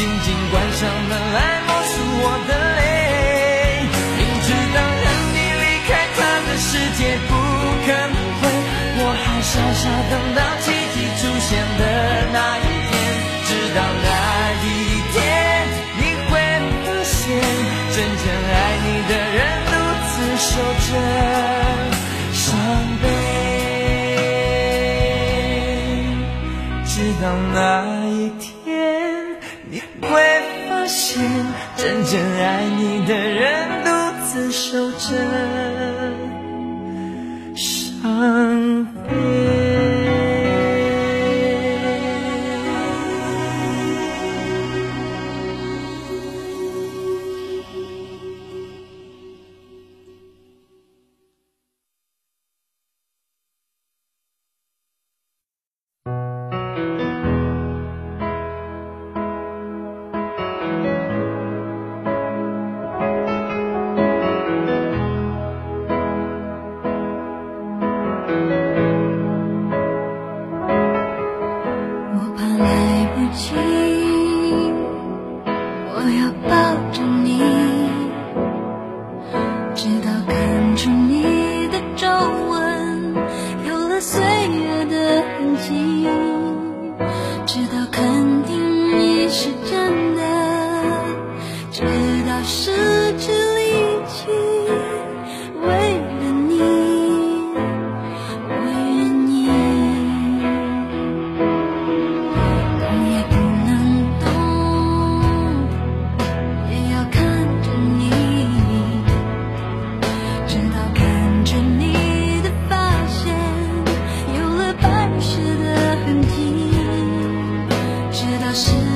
静静关上真爱你的人独自守着伤悲只有。Gracias.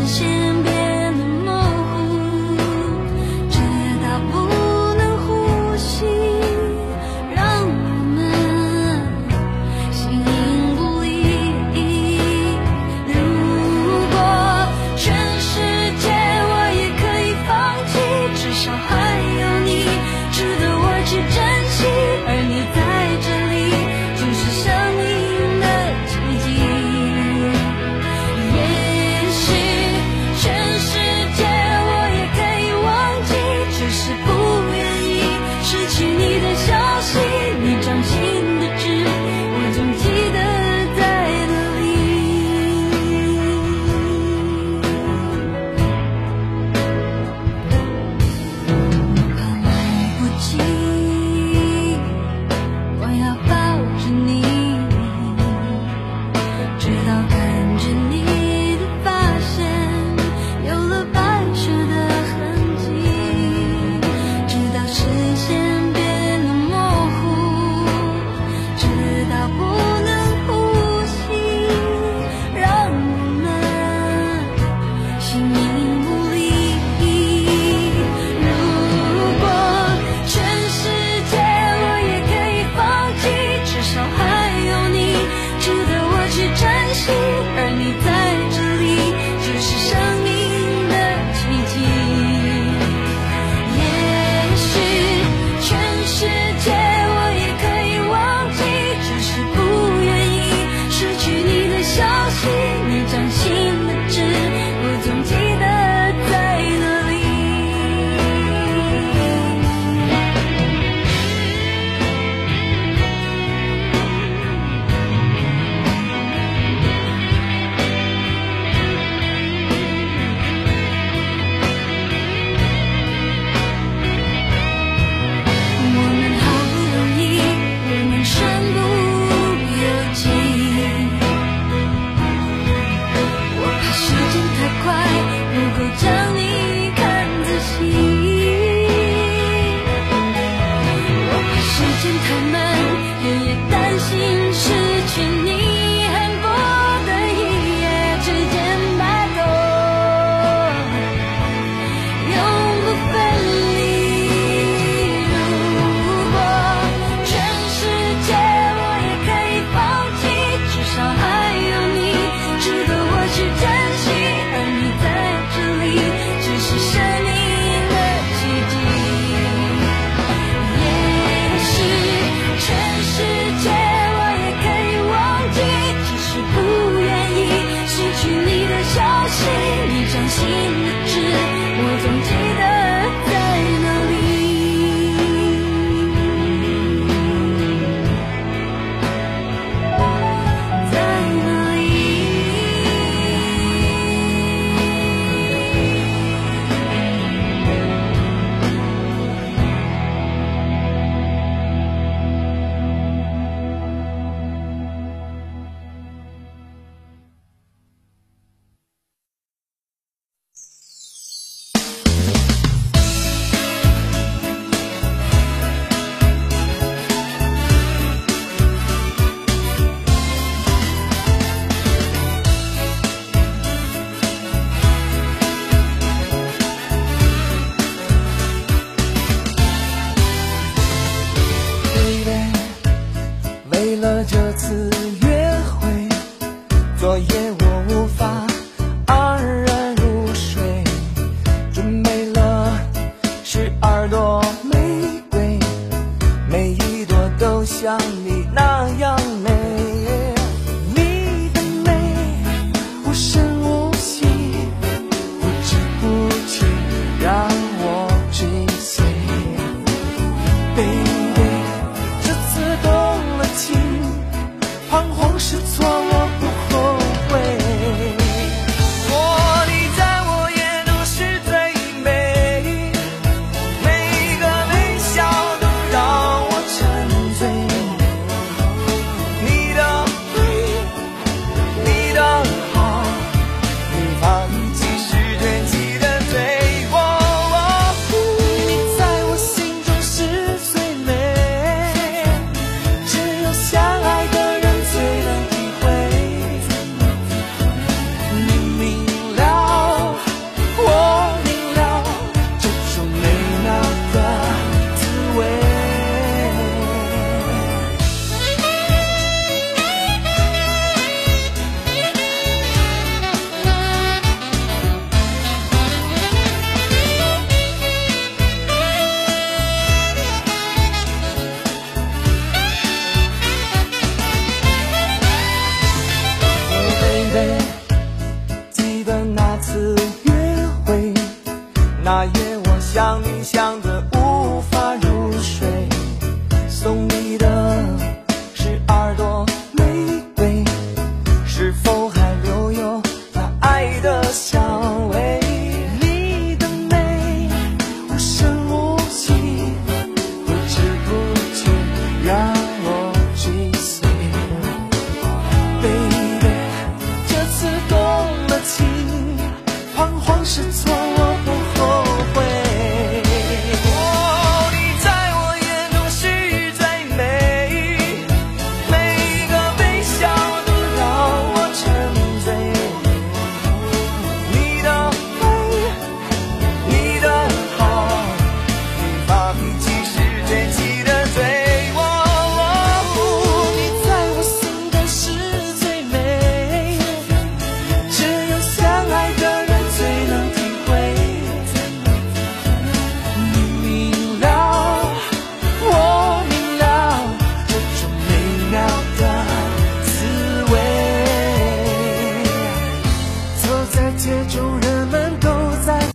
yeah.